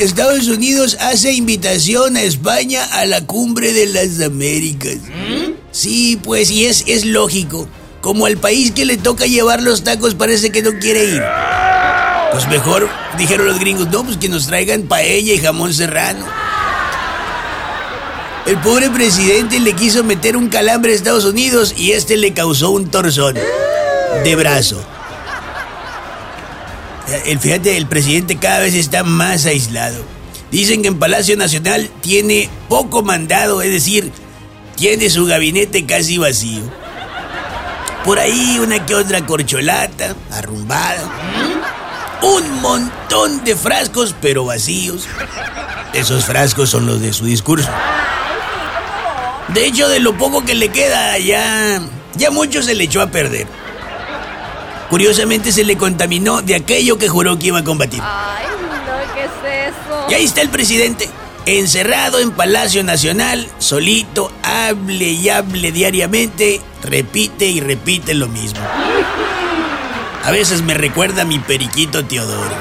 Estados Unidos hace invitación a España a la cumbre de las Américas. Sí, pues, y es, es lógico. Como al país que le toca llevar los tacos parece que no quiere ir. Pues mejor, dijeron los gringos, no, pues que nos traigan paella y jamón serrano. El pobre presidente le quiso meter un calambre a Estados Unidos y este le causó un torzón de brazo. El, fíjate, el presidente cada vez está más aislado. Dicen que en Palacio Nacional tiene poco mandado, es decir, tiene su gabinete casi vacío. Por ahí una que otra corcholata, arrumbada. Un montón de frascos, pero vacíos. Esos frascos son los de su discurso. De hecho, de lo poco que le queda, ya, ya mucho se le echó a perder. Curiosamente se le contaminó de aquello que juró que iba a combatir. Ay, no, ¿qué es eso? Y ahí está el presidente, encerrado en Palacio Nacional, solito, hable y hable diariamente, repite y repite lo mismo. A veces me recuerda a mi periquito Teodoro.